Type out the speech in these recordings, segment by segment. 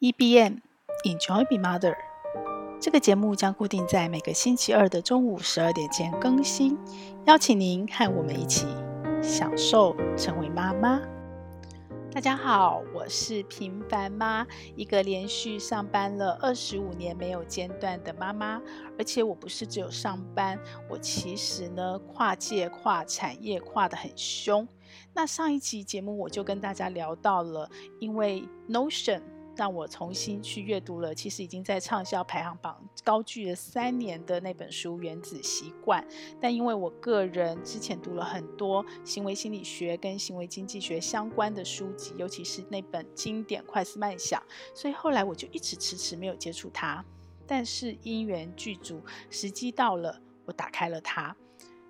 EBM Enjoy Be Mother，这个节目将固定在每个星期二的中午十二点前更新，邀请您和我们一起享受成为妈妈。大家好，我是平凡妈，一个连续上班了二十五年没有间断的妈妈，而且我不是只有上班，我其实呢跨界、跨产业跨得很凶。那上一集节目我就跟大家聊到了，因为 Notion。让我重新去阅读了，其实已经在畅销排行榜高居了三年的那本书《原子习惯》。但因为我个人之前读了很多行为心理学跟行为经济学相关的书籍，尤其是那本经典《快思慢想》，所以后来我就一直迟迟没有接触它。但是因缘具足，时机到了，我打开了它。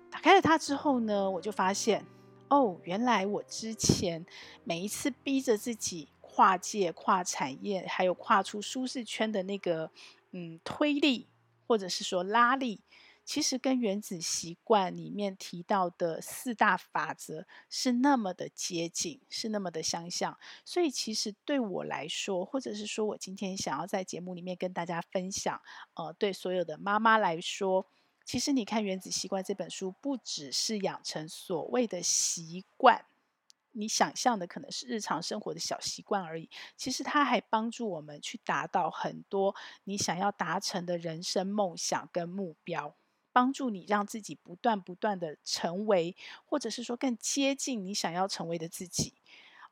打开了它之后呢，我就发现，哦，原来我之前每一次逼着自己。跨界、跨产业，还有跨出舒适圈的那个嗯推力，或者是说拉力，其实跟《原子习惯》里面提到的四大法则是那么的接近，是那么的相像。所以，其实对我来说，或者是说我今天想要在节目里面跟大家分享，呃，对所有的妈妈来说，其实你看《原子习惯》这本书，不只是养成所谓的习惯。你想象的可能是日常生活的小习惯而已，其实它还帮助我们去达到很多你想要达成的人生梦想跟目标，帮助你让自己不断不断的成为，或者是说更接近你想要成为的自己。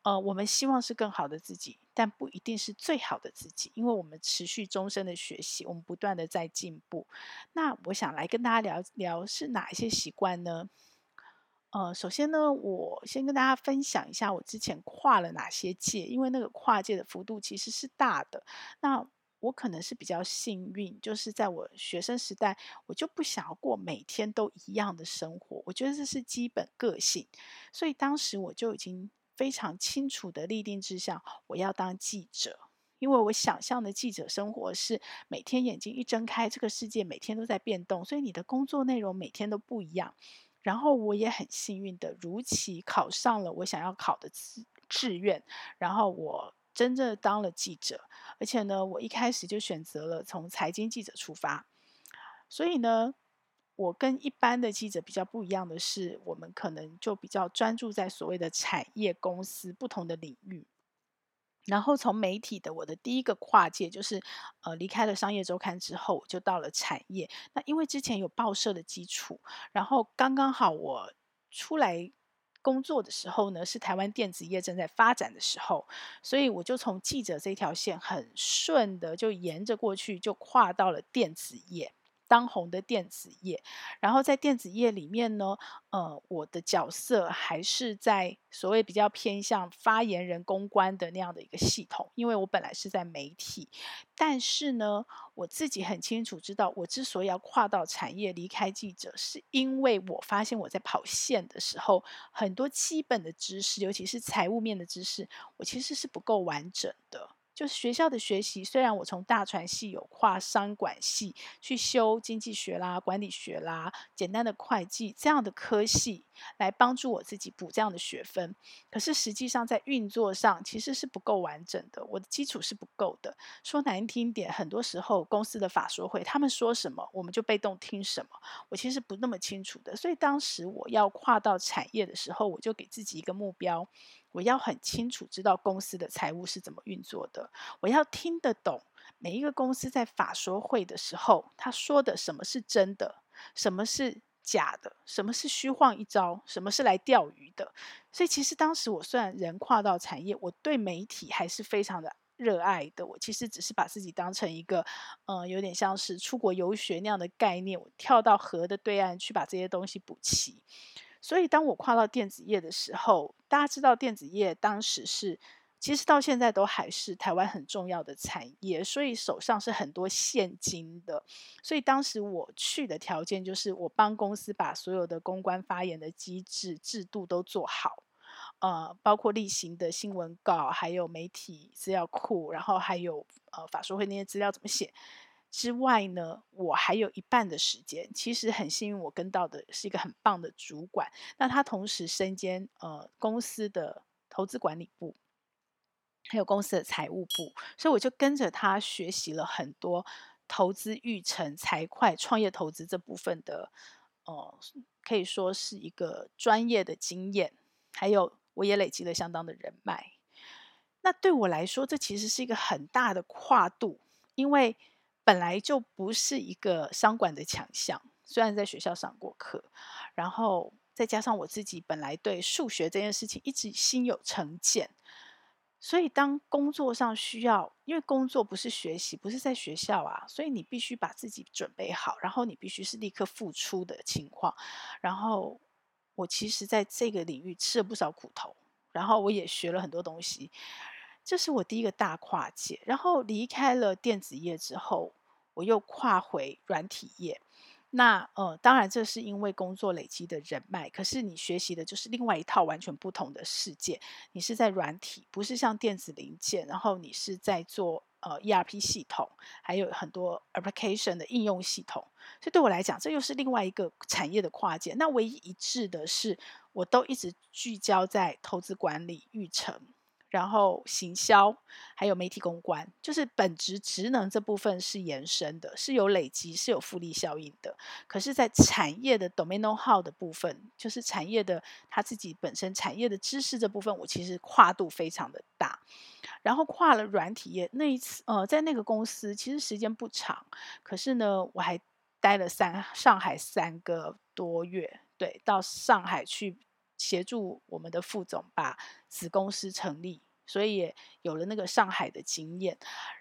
呃，我们希望是更好的自己，但不一定是最好的自己，因为我们持续终身的学习，我们不断的在进步。那我想来跟大家聊聊是哪一些习惯呢？呃，首先呢，我先跟大家分享一下我之前跨了哪些界，因为那个跨界的幅度其实是大的。那我可能是比较幸运，就是在我学生时代，我就不想要过每天都一样的生活，我觉得这是基本个性。所以当时我就已经非常清楚的立定志向，我要当记者，因为我想象的记者生活是每天眼睛一睁开，这个世界每天都在变动，所以你的工作内容每天都不一样。然后我也很幸运的如期考上了我想要考的志志愿，然后我真正当了记者，而且呢，我一开始就选择了从财经记者出发。所以呢，我跟一般的记者比较不一样的是，我们可能就比较专注在所谓的产业公司不同的领域。然后从媒体的我的第一个跨界就是，呃，离开了商业周刊之后，就到了产业。那因为之前有报社的基础，然后刚刚好我出来工作的时候呢，是台湾电子业正在发展的时候，所以我就从记者这条线很顺的就沿着过去，就跨到了电子业。当红的电子业，然后在电子业里面呢，呃，我的角色还是在所谓比较偏向发言人公关的那样的一个系统，因为我本来是在媒体，但是呢，我自己很清楚知道，我之所以要跨到产业离开记者，是因为我发现我在跑线的时候，很多基本的知识，尤其是财务面的知识，我其实是不够完整的。就是学校的学习，虽然我从大传系有跨商管系去修经济学啦、管理学啦、简单的会计这样的科系，来帮助我自己补这样的学分，可是实际上在运作上其实是不够完整的，我的基础是不够的。说难听点，很多时候公司的法说会，他们说什么我们就被动听什么，我其实不那么清楚的。所以当时我要跨到产业的时候，我就给自己一个目标。我要很清楚知道公司的财务是怎么运作的，我要听得懂每一个公司在法说会的时候，他说的什么是真的，什么是假的，什么是虚晃一招，什么是来钓鱼的。所以其实当时我虽然人跨到产业，我对媒体还是非常的热爱的。我其实只是把自己当成一个，嗯、有点像是出国游学那样的概念，我跳到河的对岸去把这些东西补齐。所以，当我跨到电子业的时候，大家知道电子业当时是，其实到现在都还是台湾很重要的产业，所以手上是很多现金的。所以当时我去的条件就是，我帮公司把所有的公关发言的机制制度都做好，呃，包括例行的新闻稿，还有媒体资料库，然后还有呃法说会那些资料怎么写。之外呢，我还有一半的时间，其实很幸运，我跟到的是一个很棒的主管。那他同时身兼呃公司的投资管理部，还有公司的财务部，所以我就跟着他学习了很多投资育成、财会、创业投资这部分的，呃，可以说是一个专业的经验，还有我也累积了相当的人脉。那对我来说，这其实是一个很大的跨度，因为本来就不是一个商管的强项，虽然在学校上过课，然后再加上我自己本来对数学这件事情一直心有成见。所以，当工作上需要，因为工作不是学习，不是在学校啊，所以你必须把自己准备好，然后你必须是立刻付出的情况。然后，我其实在这个领域吃了不少苦头，然后我也学了很多东西。这是我第一个大跨界。然后离开了电子业之后，我又跨回软体业。那呃，当然这是因为工作累积的人脉，可是你学习的就是另外一套完全不同的世界。你是在软体，不是像电子零件，然后你是在做呃 ERP 系统，还有很多 application 的应用系统。所以对我来讲，这又是另外一个产业的跨界。那唯一一致的是，我都一直聚焦在投资管理、育成。然后行销还有媒体公关，就是本职职能这部分是延伸的，是有累积，是有复利效应的。可是，在产业的 domain know-how 的部分，就是产业的他自己本身产业的知识这部分，我其实跨度非常的大。然后跨了软体业那一次，呃，在那个公司其实时间不长，可是呢，我还待了三上海三个多月，对，到上海去。协助我们的副总把子公司成立，所以也有了那个上海的经验。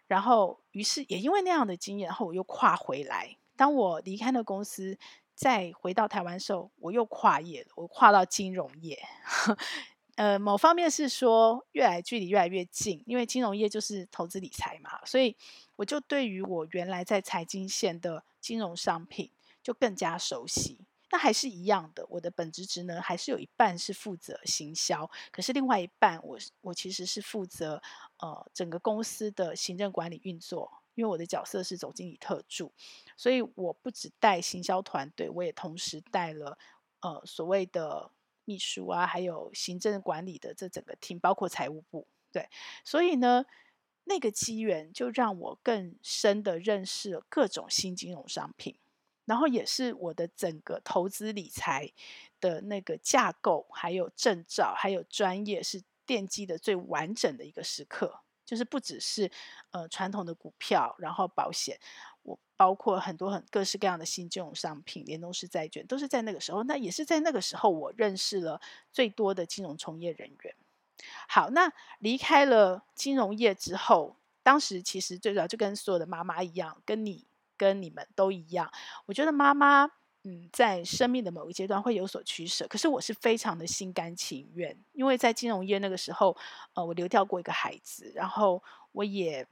然后，于是也因为那样的经验，然后我又跨回来。当我离开那公司，再回到台湾的时候，我又跨业了，我跨到金融业。呃，某方面是说，越来距离越来越近，因为金融业就是投资理财嘛，所以我就对于我原来在财经线的金融商品就更加熟悉。那还是一样的，我的本职职能还是有一半是负责行销，可是另外一半我我其实是负责呃整个公司的行政管理运作，因为我的角色是总经理特助，所以我不只带行销团队，我也同时带了呃所谓的秘书啊，还有行政管理的这整个 team，包括财务部，对，所以呢，那个机缘就让我更深的认识了各种新金融商品。然后也是我的整个投资理财的那个架构，还有证照，还有专业，是奠基的最完整的一个时刻。就是不只是呃传统的股票，然后保险，我包括很多很各式各样的新金融商品，联动式债券，都是在那个时候。那也是在那个时候，我认识了最多的金融从业人员。好，那离开了金融业之后，当时其实最主要就跟所有的妈妈一样，跟你。跟你们都一样，我觉得妈妈，嗯，在生命的某一阶段会有所取舍。可是我是非常的心甘情愿，因为在金融业那个时候，呃，我流掉过一个孩子，然后我也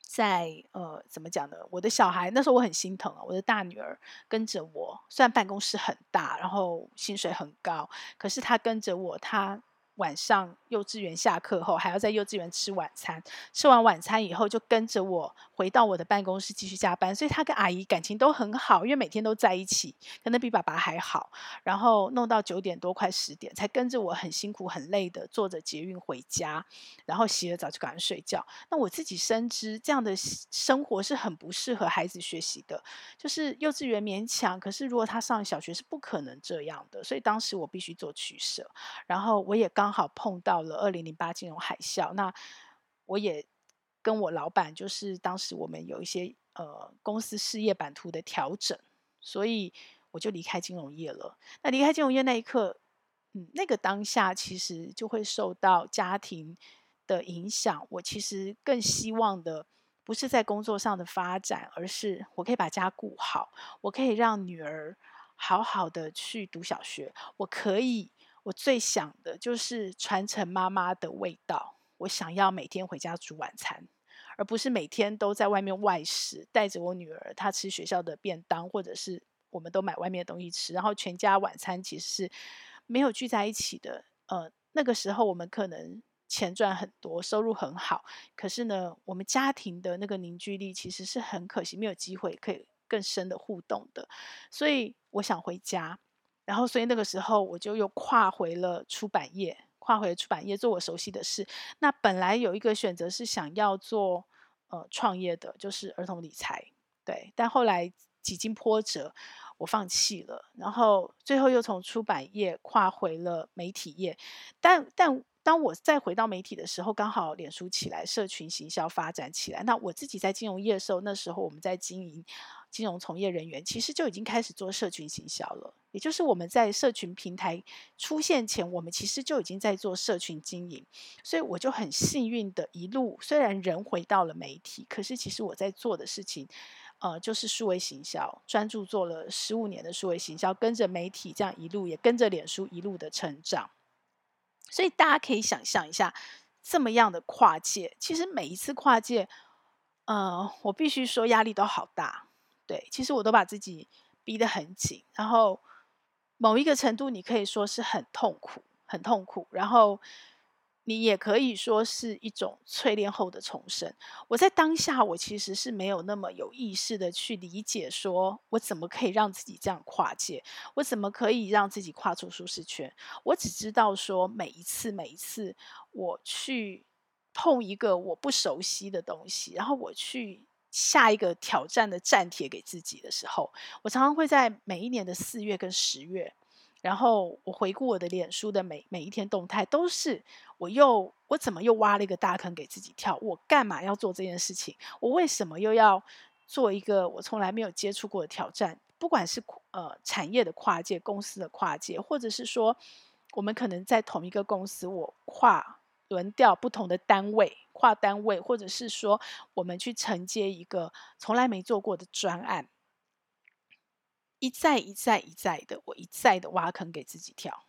在呃，怎么讲呢？我的小孩那时候我很心疼啊，我的大女儿跟着我，虽然办公室很大，然后薪水很高，可是她跟着我，她。晚上幼稚园下课后，还要在幼稚园吃晚餐。吃完晚餐以后，就跟着我回到我的办公室继续加班。所以他跟阿姨感情都很好，因为每天都在一起，可能比爸爸还好。然后弄到九点多快十点，才跟着我很辛苦很累的坐着捷运回家，然后洗了澡就赶快睡觉。那我自己深知这样的生活是很不适合孩子学习的，就是幼稚园勉强，可是如果他上小学是不可能这样的。所以当时我必须做取舍，然后我也刚。刚好碰到了二零零八金融海啸，那我也跟我老板，就是当时我们有一些呃公司事业版图的调整，所以我就离开金融业了。那离开金融业那一刻，嗯，那个当下其实就会受到家庭的影响。我其实更希望的不是在工作上的发展，而是我可以把家顾好，我可以让女儿好好的去读小学，我可以。我最想的就是传承妈妈的味道。我想要每天回家煮晚餐，而不是每天都在外面外食，带着我女儿她吃学校的便当，或者是我们都买外面的东西吃，然后全家晚餐其实是没有聚在一起的。呃，那个时候我们可能钱赚很多，收入很好，可是呢，我们家庭的那个凝聚力其实是很可惜，没有机会可以更深的互动的。所以我想回家。然后，所以那个时候我就又跨回了出版业，跨回出版业做我熟悉的事。那本来有一个选择是想要做呃创业的，就是儿童理财，对。但后来几经波折，我放弃了。然后最后又从出版业跨回了媒体业，但但。当我再回到媒体的时候，刚好脸书起来，社群行销发展起来。那我自己在金融业的时候，那时候我们在经营金融从业人员，其实就已经开始做社群行销了。也就是我们在社群平台出现前，我们其实就已经在做社群经营。所以我就很幸运的一路，虽然人回到了媒体，可是其实我在做的事情，呃，就是数位行销，专注做了十五年的数位行销，跟着媒体这样一路，也跟着脸书一路的成长。所以大家可以想象一下，这么样的跨界，其实每一次跨界，呃，我必须说压力都好大。对，其实我都把自己逼得很紧，然后某一个程度，你可以说是很痛苦，很痛苦，然后。你也可以说是一种淬炼后的重生。我在当下，我其实是没有那么有意识的去理解，说我怎么可以让自己这样跨界，我怎么可以让自己跨出舒适圈。我只知道说，每一次，每一次我去碰一个我不熟悉的东西，然后我去下一个挑战的战帖给自己的时候，我常常会在每一年的四月跟十月。然后我回顾我的脸书的每每一天动态，都是我又我怎么又挖了一个大坑给自己跳？我干嘛要做这件事情？我为什么又要做一个我从来没有接触过的挑战？不管是呃产业的跨界、公司的跨界，或者是说我们可能在同一个公司，我跨轮调不同的单位、跨单位，或者是说我们去承接一个从来没做过的专案。一再一再一再的，我一再的挖坑给自己跳。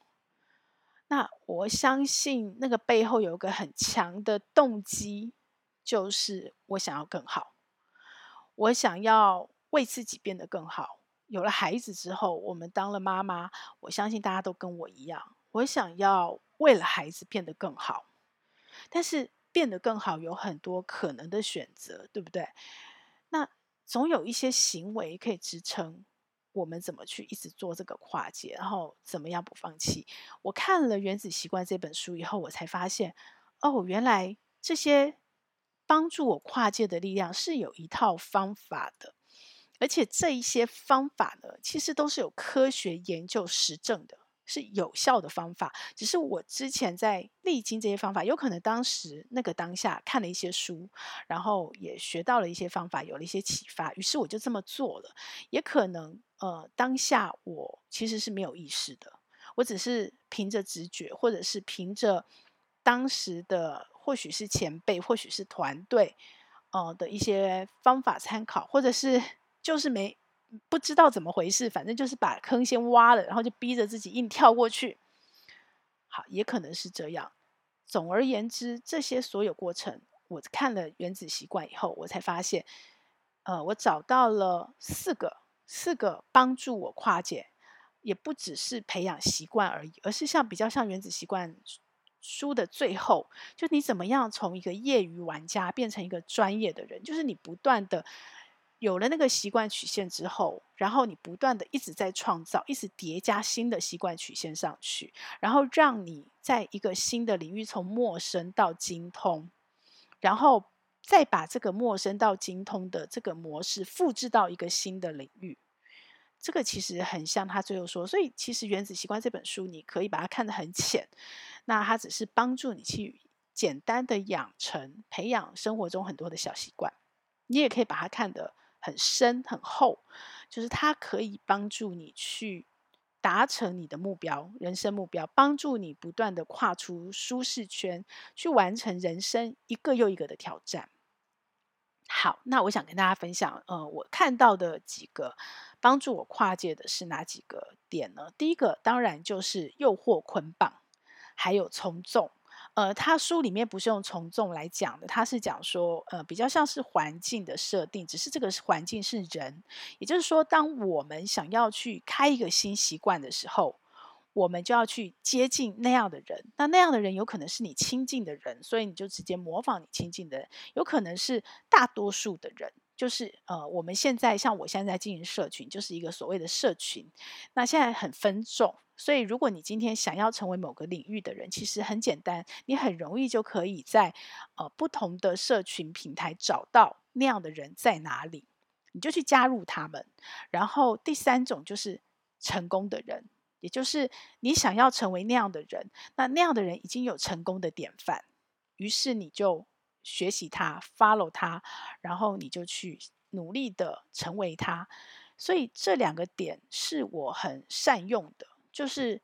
那我相信那个背后有一个很强的动机，就是我想要更好，我想要为自己变得更好。有了孩子之后，我们当了妈妈，我相信大家都跟我一样，我想要为了孩子变得更好。但是变得更好有很多可能的选择，对不对？那总有一些行为可以支撑。我们怎么去一直做这个跨界，然后怎么样不放弃？我看了《原子习惯》这本书以后，我才发现，哦，原来这些帮助我跨界的力量是有一套方法的，而且这一些方法呢，其实都是有科学研究实证的。是有效的方法，只是我之前在历经这些方法，有可能当时那个当下看了一些书，然后也学到了一些方法，有了一些启发，于是我就这么做了。也可能呃，当下我其实是没有意识的，我只是凭着直觉，或者是凭着当时的或许是前辈，或许是团队呃的一些方法参考，或者是 就是没。不知道怎么回事，反正就是把坑先挖了，然后就逼着自己硬跳过去。好，也可能是这样。总而言之，这些所有过程，我看了《原子习惯》以后，我才发现，呃，我找到了四个四个帮助我跨界，也不只是培养习惯而已，而是像比较像《原子习惯》书的最后，就你怎么样从一个业余玩家变成一个专业的人，就是你不断的。有了那个习惯曲线之后，然后你不断的一直在创造，一直叠加新的习惯曲线上去，然后让你在一个新的领域从陌生到精通，然后再把这个陌生到精通的这个模式复制到一个新的领域。这个其实很像他最后说，所以其实《原子习惯》这本书你可以把它看得很浅，那它只是帮助你去简单的养成、培养生活中很多的小习惯，你也可以把它看得。很深很厚，就是它可以帮助你去达成你的目标，人生目标，帮助你不断的跨出舒适圈，去完成人生一个又一个的挑战。好，那我想跟大家分享，呃，我看到的几个帮助我跨界的是哪几个点呢？第一个当然就是诱惑捆绑，还有从众。呃，他书里面不是用从众来讲的，他是讲说，呃，比较像是环境的设定，只是这个环境是人，也就是说，当我们想要去开一个新习惯的时候，我们就要去接近那样的人，那那样的人有可能是你亲近的人，所以你就直接模仿你亲近的人，有可能是大多数的人。就是呃，我们现在像我现在在经营社群，就是一个所谓的社群。那现在很分众，所以，如果你今天想要成为某个领域的人，其实很简单，你很容易就可以在呃不同的社群平台找到那样的人在哪里，你就去加入他们。然后第三种就是成功的人，也就是你想要成为那样的人，那那样的人已经有成功的典范，于是你就学习他，follow 他，然后你就去努力的成为他。所以这两个点是我很善用的。就是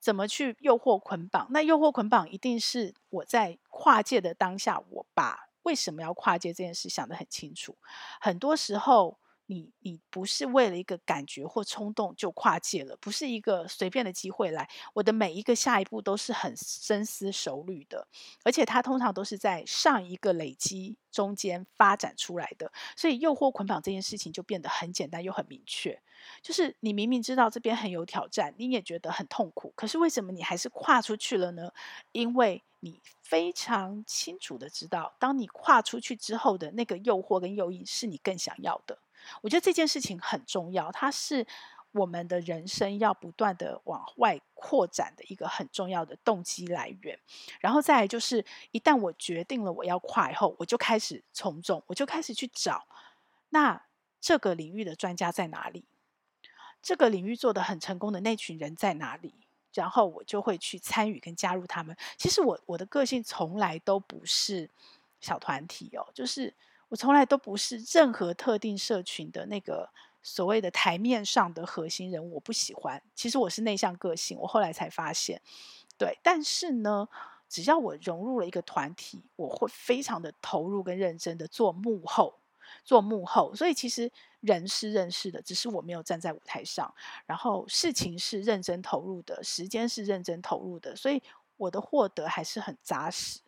怎么去诱惑捆绑？那诱惑捆绑一定是我在跨界的当下，我把为什么要跨界这件事想得很清楚。很多时候。你你不是为了一个感觉或冲动就跨界了，不是一个随便的机会来。我的每一个下一步都是很深思熟虑的，而且它通常都是在上一个累积中间发展出来的。所以诱惑捆绑这件事情就变得很简单又很明确。就是你明明知道这边很有挑战，你也觉得很痛苦，可是为什么你还是跨出去了呢？因为你非常清楚的知道，当你跨出去之后的那个诱惑跟诱因是你更想要的。我觉得这件事情很重要，它是我们的人生要不断的往外扩展的一个很重要的动机来源。然后再来就是，一旦我决定了我要跨以后，我就开始从众，我就开始去找，那这个领域的专家在哪里？这个领域做得很成功的那群人在哪里？然后我就会去参与跟加入他们。其实我我的个性从来都不是小团体哦，就是。我从来都不是任何特定社群的那个所谓的台面上的核心人物，我不喜欢。其实我是内向个性，我后来才发现，对。但是呢，只要我融入了一个团体，我会非常的投入跟认真的做幕后，做幕后。所以其实人是认识的，只是我没有站在舞台上。然后事情是认真投入的，时间是认真投入的，所以我的获得还是很扎实。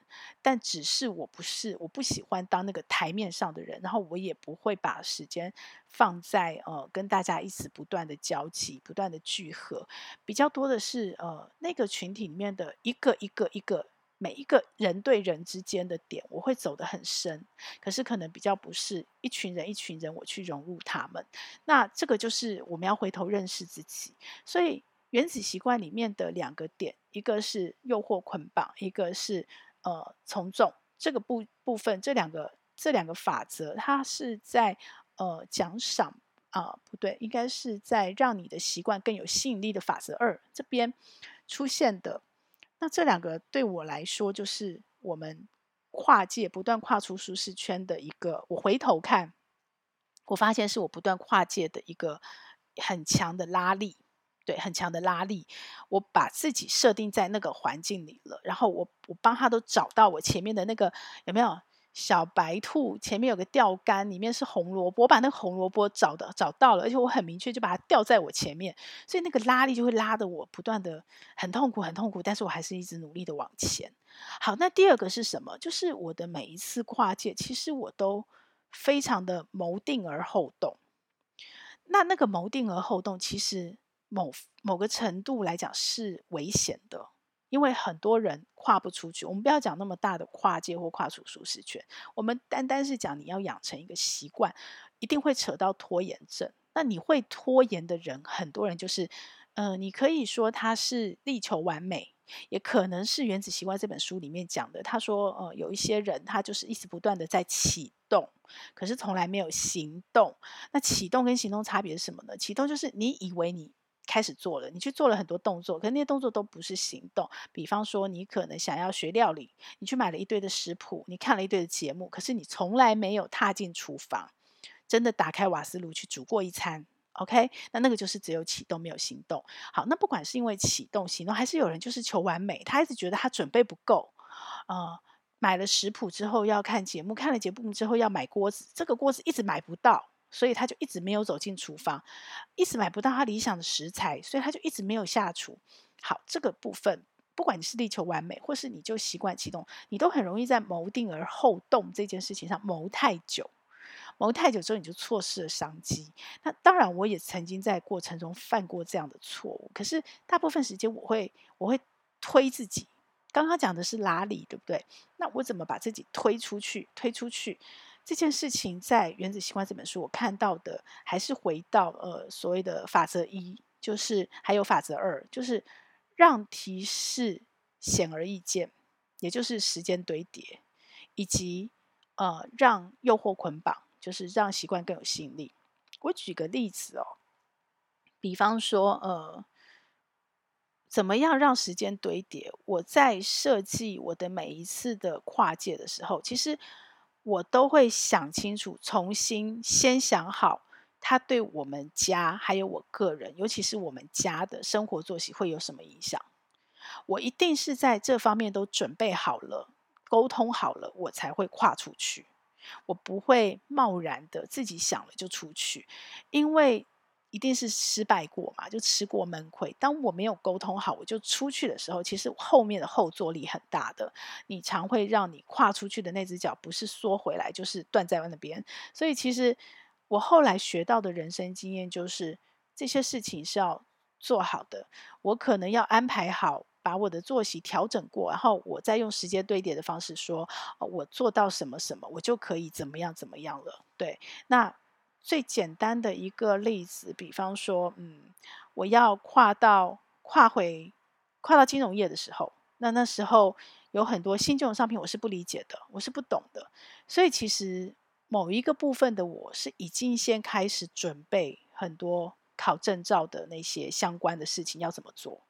但只是我不是，我不喜欢当那个台面上的人，然后我也不会把时间放在呃跟大家一直不断的交集、不断的聚合，比较多的是呃那个群体里面的一个一个一个每一个人对人之间的点，我会走得很深，可是可能比较不是一群人一群人我去融入他们，那这个就是我们要回头认识自己，所以原子习惯里面的两个点，一个是诱惑捆绑，一个是。呃，从众这个部部分，这两个这两个法则，它是在呃奖赏啊、不对，应该是在让你的习惯更有吸引力的法则二这边出现的。那这两个对我来说，就是我们跨界不断跨出舒适圈的一个。我回头看，我发现是我不断跨界的一个很强的拉力。对，很强的拉力，我把自己设定在那个环境里了，然后我我帮他都找到我前面的那个有没有小白兔？前面有个钓竿，里面是红萝卜，我把那个红萝卜找的找到了，而且我很明确就把它吊在我前面，所以那个拉力就会拉得我不断的很痛苦，很痛苦，但是我还是一直努力的往前。好，那第二个是什么？就是我的每一次跨界，其实我都非常的谋定而后动。那那个谋定而后动，其实。某某个程度来讲是危险的，因为很多人跨不出去。我们不要讲那么大的跨界或跨出舒适圈，我们单单是讲你要养成一个习惯，一定会扯到拖延症。那你会拖延的人，很多人就是，呃，你可以说他是力求完美，也可能是《原子习惯》这本书里面讲的。他说，呃，有一些人他就是一直不断的在启动，可是从来没有行动。那启动跟行动差别是什么呢？启动就是你以为你。开始做了，你去做了很多动作，可是那些动作都不是行动。比方说，你可能想要学料理，你去买了一堆的食谱，你看了一堆的节目，可是你从来没有踏进厨房，真的打开瓦斯炉去煮过一餐。OK，那那个就是只有启动没有行动。好，那不管是因为启动、行动，还是有人就是求完美，他一直觉得他准备不够，呃，买了食谱之后要看节目，看了节目之后要买锅子，这个锅子一直买不到。所以他就一直没有走进厨房，一直买不到他理想的食材，所以他就一直没有下厨。好，这个部分，不管你是力求完美，或是你就习惯启动，你都很容易在谋定而后动这件事情上谋太久。谋太久之后，你就错失了商机。那当然，我也曾经在过程中犯过这样的错误。可是大部分时间，我会我会推自己。刚刚讲的是拉力，对不对？那我怎么把自己推出去？推出去？这件事情在《原子习惯》这本书，我看到的还是回到呃所谓的法则一，就是还有法则二，就是让提示显而易见，也就是时间堆叠，以及呃让诱惑捆绑，就是让习惯更有吸引力。我举个例子哦，比方说呃。怎么样让时间堆叠？我在设计我的每一次的跨界的时候，其实我都会想清楚，重新先想好，他对我们家还有我个人，尤其是我们家的生活作息会有什么影响。我一定是在这方面都准备好了，沟通好了，我才会跨出去。我不会贸然的自己想了就出去，因为。一定是失败过嘛，就吃过闷亏。当我没有沟通好，我就出去的时候，其实后面的后坐力很大的，你常会让你跨出去的那只脚不是缩回来，就是断在那边。所以其实我后来学到的人生经验就是，这些事情是要做好的。我可能要安排好，把我的作息调整过，然后我再用时间堆叠的方式说，我做到什么什么，我就可以怎么样怎么样了。对，那。最简单的一个例子，比方说，嗯，我要跨到跨回跨到金融业的时候，那那时候有很多新金融商品我是不理解的，我是不懂的，所以其实某一个部分的我是已经先开始准备很多考证照的那些相关的事情要怎么做，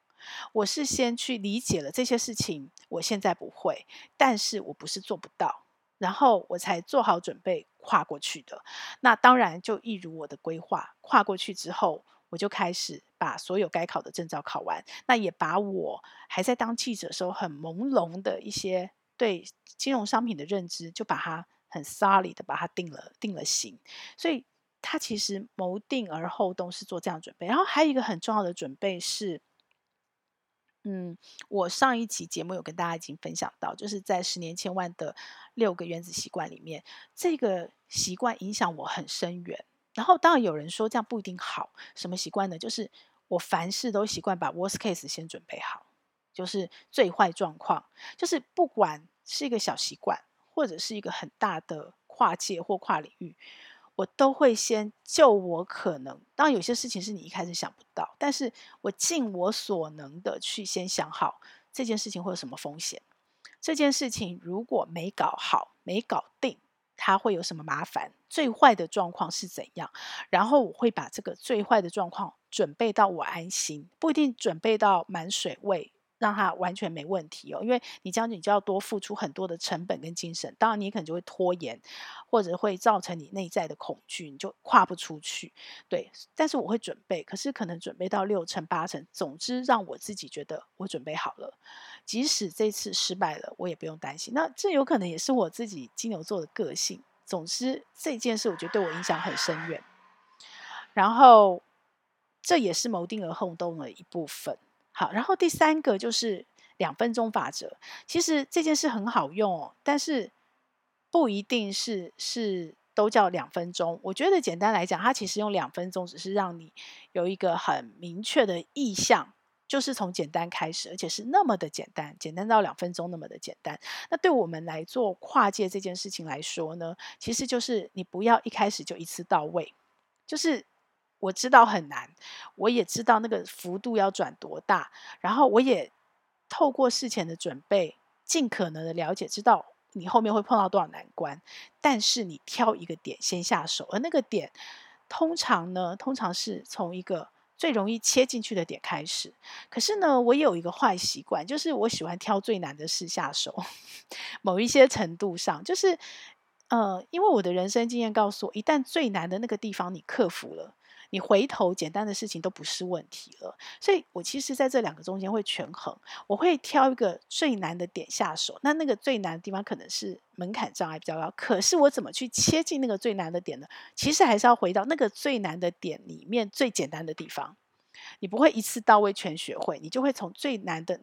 我是先去理解了这些事情，我现在不会，但是我不是做不到。然后我才做好准备跨过去的。那当然就一如我的规划，跨过去之后，我就开始把所有该考的证照考完。那也把我还在当记者时候很朦胧的一些对金融商品的认知，就把它很 solid 的把它定了定了型。所以他其实谋定而后动是做这样准备。然后还有一个很重要的准备是。嗯，我上一期节目有跟大家已经分享到，就是在十年千万的六个原子习惯里面，这个习惯影响我很深远。然后当然有人说这样不一定好，什么习惯呢？就是我凡事都习惯把 worst case 先准备好，就是最坏状况，就是不管是一个小习惯，或者是一个很大的跨界或跨领域。我都会先就我可能，当然有些事情是你一开始想不到，但是我尽我所能的去先想好这件事情会有什么风险，这件事情如果没搞好、没搞定，它会有什么麻烦，最坏的状况是怎样，然后我会把这个最坏的状况准备到我安心，不一定准备到满水位。让他完全没问题哦，因为你这样你就要多付出很多的成本跟精神，当然你可能就会拖延，或者会造成你内在的恐惧，你就跨不出去。对，但是我会准备，可是可能准备到六成八成，总之让我自己觉得我准备好了，即使这次失败了，我也不用担心。那这有可能也是我自己金牛座的个性。总之这件事我觉得对我影响很深远，然后这也是谋定而后动的一部分。好，然后第三个就是两分钟法则。其实这件事很好用哦，但是不一定是是都叫两分钟。我觉得简单来讲，它其实用两分钟只是让你有一个很明确的意向，就是从简单开始，而且是那么的简单，简单到两分钟那么的简单。那对我们来做跨界这件事情来说呢，其实就是你不要一开始就一次到位，就是。我知道很难，我也知道那个幅度要转多大，然后我也透过事前的准备，尽可能的了解，知道你后面会碰到多少难关。但是你挑一个点先下手，而那个点通常呢，通常是从一个最容易切进去的点开始。可是呢，我也有一个坏习惯，就是我喜欢挑最难的事下手。某一些程度上，就是呃，因为我的人生经验告诉我，一旦最难的那个地方你克服了。你回头简单的事情都不是问题了，所以我其实在这两个中间会权衡，我会挑一个最难的点下手。那那个最难的地方可能是门槛障碍比较高，可是我怎么去切进那个最难的点呢？其实还是要回到那个最难的点里面最简单的地方。你不会一次到位全学会，你就会从最难的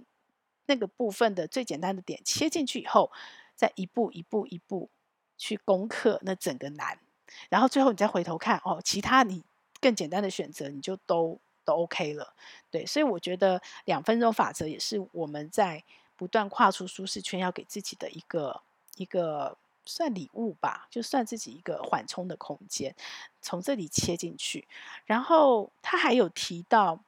那个部分的最简单的点切进去以后，再一步一步一步去攻克那整个难，然后最后你再回头看哦，其他你。更简单的选择，你就都都 OK 了，对，所以我觉得两分钟法则也是我们在不断跨出舒适圈要给自己的一个一个算礼物吧，就算自己一个缓冲的空间，从这里切进去。然后他还有提到，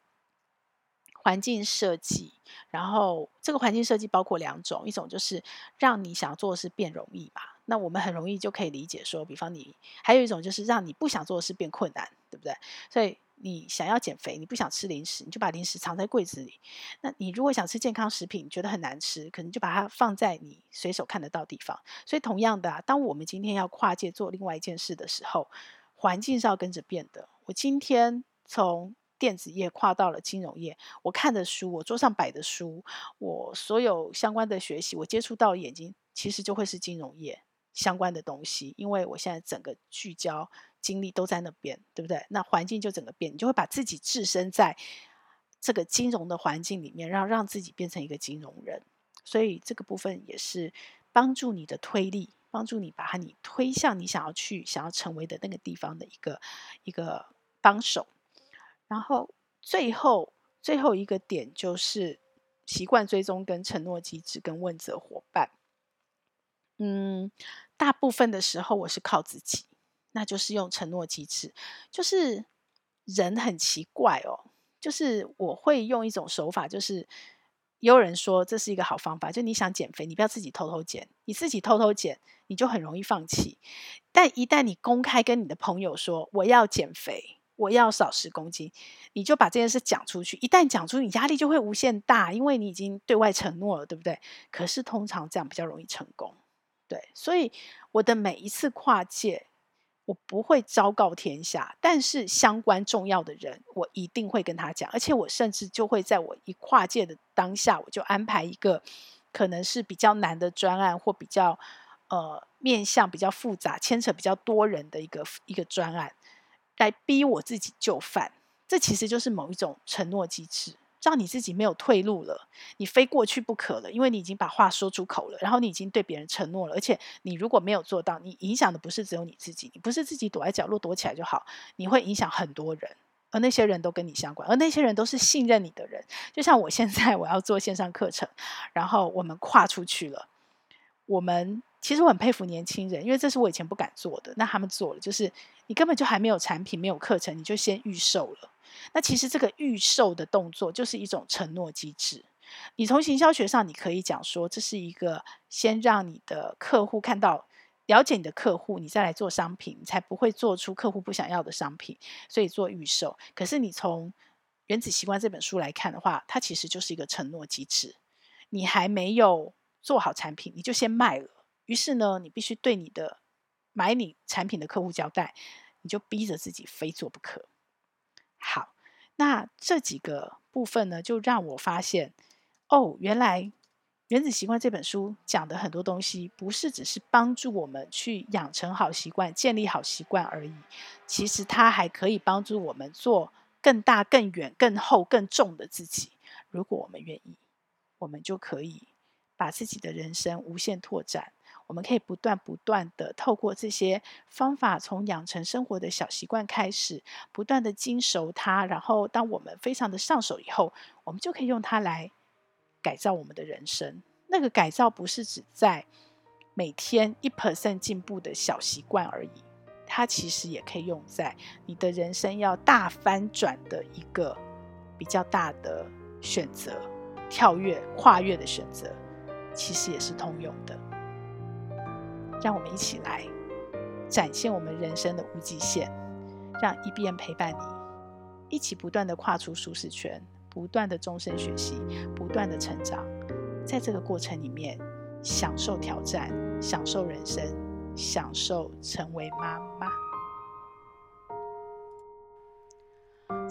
环境设计，然后这个环境设计包括两种，一种就是让你想做的事变容易嘛，那我们很容易就可以理解说，比方你还有一种就是让你不想做的事变困难，对？所以你想要减肥，你不想吃零食，你就把零食藏在柜子里。那你如果想吃健康食品，你觉得很难吃，可能就把它放在你随手看得到地方。所以同样的啊，当我们今天要跨界做另外一件事的时候，环境是要跟着变的。我今天从电子业跨到了金融业，我看的书，我桌上摆的书，我所有相关的学习，我接触到眼睛，其实就会是金融业相关的东西，因为我现在整个聚焦精力都在那边，对不对？那环境就整个变，你就会把自己置身在这个金融的环境里面，让让自己变成一个金融人。所以这个部分也是帮助你的推力，帮助你把你推向你想要去、想要成为的那个地方的一个一个帮手。然后最后最后一个点就是习惯追踪、跟承诺机制、跟问责伙伴。嗯，大部分的时候我是靠自己，那就是用承诺机制。就是人很奇怪哦，就是我会用一种手法，就是也有人说这是一个好方法，就你想减肥，你不要自己偷偷减，你自己偷偷减，你就很容易放弃。但一旦你公开跟你的朋友说我要减肥。我要少十公斤，你就把这件事讲出去。一旦讲出，你压力就会无限大，因为你已经对外承诺了，对不对？可是通常这样比较容易成功，对。所以我的每一次跨界，我不会昭告天下，但是相关重要的人，我一定会跟他讲。而且我甚至就会在我一跨界的当下，我就安排一个可能是比较难的专案，或比较呃面向比较复杂、牵扯比较多人的一个一个专案。来逼我自己就范，这其实就是某一种承诺机制，让你自己没有退路了，你非过去不可了，因为你已经把话说出口了，然后你已经对别人承诺了，而且你如果没有做到，你影响的不是只有你自己，你不是自己躲在角落躲起来就好，你会影响很多人，而那些人都跟你相关，而那些人都是信任你的人，就像我现在 我要做线上课程，然后我们跨出去了，我们。其实我很佩服年轻人，因为这是我以前不敢做的。那他们做了，就是你根本就还没有产品、没有课程，你就先预售了。那其实这个预售的动作就是一种承诺机制。你从行销学上，你可以讲说，这是一个先让你的客户看到、了解你的客户，你再来做商品，你才不会做出客户不想要的商品。所以做预售。可是你从《原子习惯》这本书来看的话，它其实就是一个承诺机制。你还没有做好产品，你就先卖了。于是呢，你必须对你的买你产品的客户交代，你就逼着自己非做不可。那这几个部分呢，就让我发现，哦，原来《原子习惯》这本书讲的很多东西，不是只是帮助我们去养成好习惯、建立好习惯而已，其实它还可以帮助我们做更大、更远、更厚、更重的自己。如果我们愿意，我们就可以把自己的人生无限拓展。我们可以不断不断的透过这些方法，从养成生活的小习惯开始，不断的精熟它。然后，当我们非常的上手以后，我们就可以用它来改造我们的人生。那个改造不是指在每天一 percent 进步的小习惯而已，它其实也可以用在你的人生要大翻转的一个比较大的选择、跳跃、跨越的选择，其实也是通用的。让我们一起来展现我们人生的无极限，让一遍陪伴你，一起不断的跨出舒适圈，不断的终身学习，不断的成长，在这个过程里面，享受挑战，享受人生，享受成为妈妈。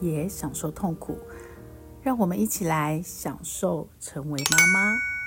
也享受痛苦，让我们一起来享受成为妈妈。